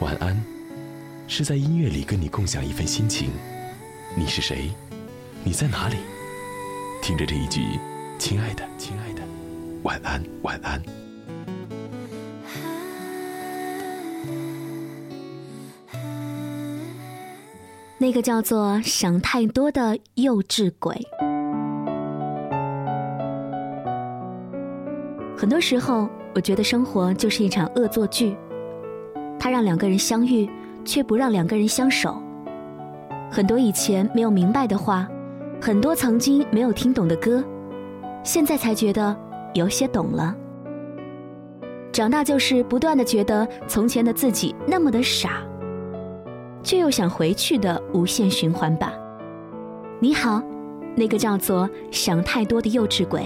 晚安，是在音乐里跟你共享一份心情。你是谁？你在哪里？听着这一句，亲爱的，亲爱的，晚安，晚安。那个叫做想太多的幼稚鬼。很多时候，我觉得生活就是一场恶作剧，它让两个人相遇，却不让两个人相守。很多以前没有明白的话，很多曾经没有听懂的歌，现在才觉得有些懂了。长大就是不断的觉得从前的自己那么的傻。却又想回去的无限循环吧。你好，那个叫做想太多的幼稚鬼。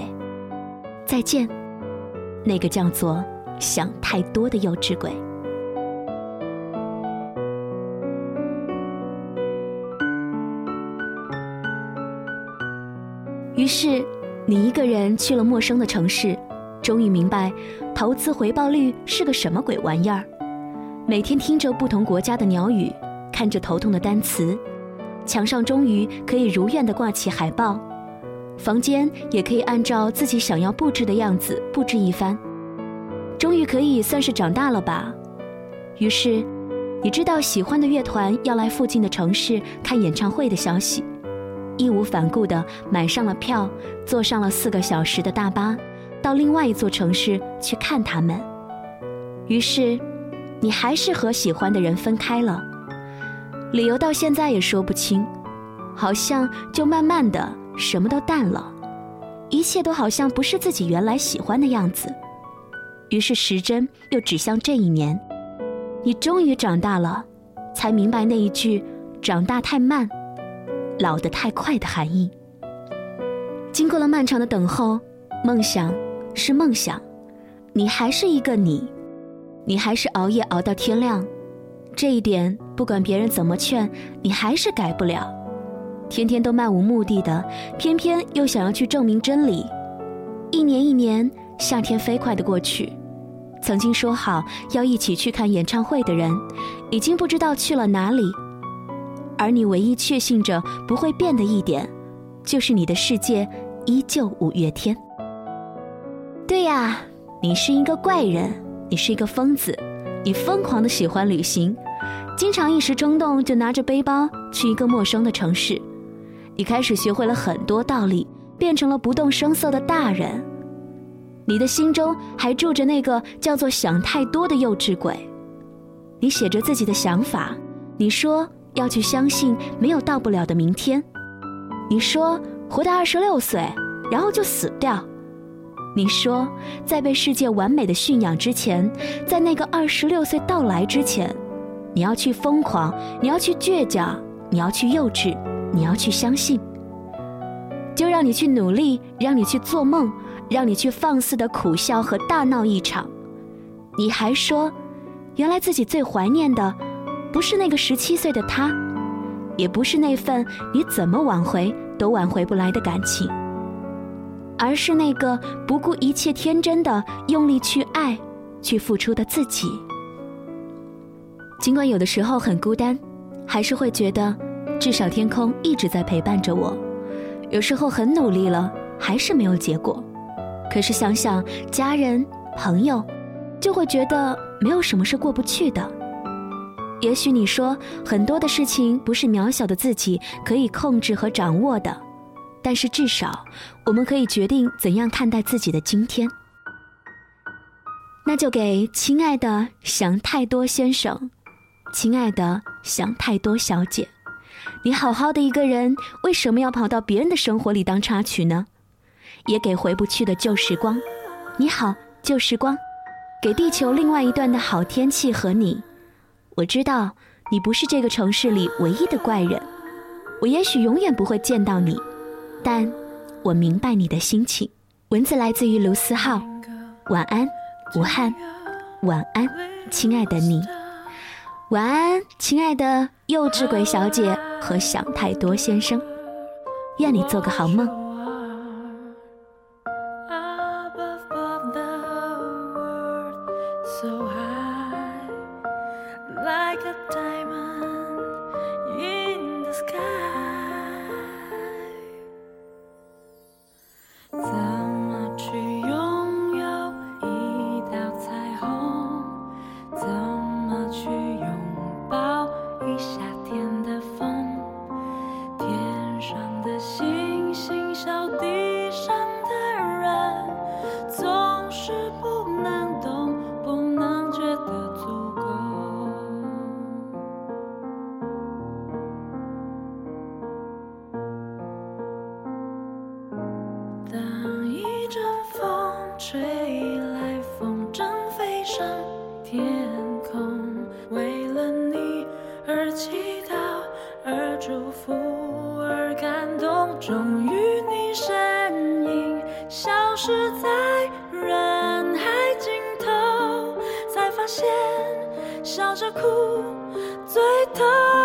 再见，那个叫做想太多的幼稚鬼。于是，你一个人去了陌生的城市，终于明白，投资回报率是个什么鬼玩意儿。每天听着不同国家的鸟语。看着头痛的单词，墙上终于可以如愿的挂起海报，房间也可以按照自己想要布置的样子布置一番，终于可以算是长大了吧。于是，你知道喜欢的乐团要来附近的城市看演唱会的消息，义无反顾的买上了票，坐上了四个小时的大巴，到另外一座城市去看他们。于是，你还是和喜欢的人分开了。理由到现在也说不清，好像就慢慢的什么都淡了，一切都好像不是自己原来喜欢的样子。于是时针又指向这一年，你终于长大了，才明白那一句“长大太慢，老得太快”的含义。经过了漫长的等候，梦想是梦想，你还是一个你，你还是熬夜熬到天亮。这一点，不管别人怎么劝，你还是改不了。天天都漫无目的的，偏偏又想要去证明真理。一年一年，夏天飞快的过去，曾经说好要一起去看演唱会的人，已经不知道去了哪里。而你唯一确信着不会变的一点，就是你的世界依旧五月天。对呀，你是一个怪人，你是一个疯子，你疯狂的喜欢旅行。经常一时冲动就拿着背包去一个陌生的城市，你开始学会了很多道理，变成了不动声色的大人。你的心中还住着那个叫做想太多的幼稚鬼。你写着自己的想法，你说要去相信没有到不了的明天，你说活到二十六岁然后就死掉，你说在被世界完美的驯养之前，在那个二十六岁到来之前。你要去疯狂，你要去倔强，你要去幼稚，你要去相信，就让你去努力，让你去做梦，让你去放肆的苦笑和大闹一场。你还说，原来自己最怀念的，不是那个十七岁的他，也不是那份你怎么挽回都挽回不来的感情，而是那个不顾一切天真的用力去爱，去付出的自己。尽管有的时候很孤单，还是会觉得，至少天空一直在陪伴着我。有时候很努力了，还是没有结果。可是想想家人、朋友，就会觉得没有什么是过不去的。也许你说很多的事情不是渺小的自己可以控制和掌握的，但是至少我们可以决定怎样看待自己的今天。那就给亲爱的想太多先生。亲爱的，想太多小姐，你好好的一个人，为什么要跑到别人的生活里当插曲呢？也给回不去的旧时光，你好，旧时光，给地球另外一段的好天气和你。我知道你不是这个城市里唯一的怪人，我也许永远不会见到你，但我明白你的心情。文字来自于卢思浩，晚安，武汉，晚安，亲爱的你。晚安，亲爱的幼稚鬼小姐和想太多先生，愿你做个好梦。like a diamond. 天空为了你而祈祷而祝福而感动终于你身影消失在人海尽头才发现笑着哭最痛。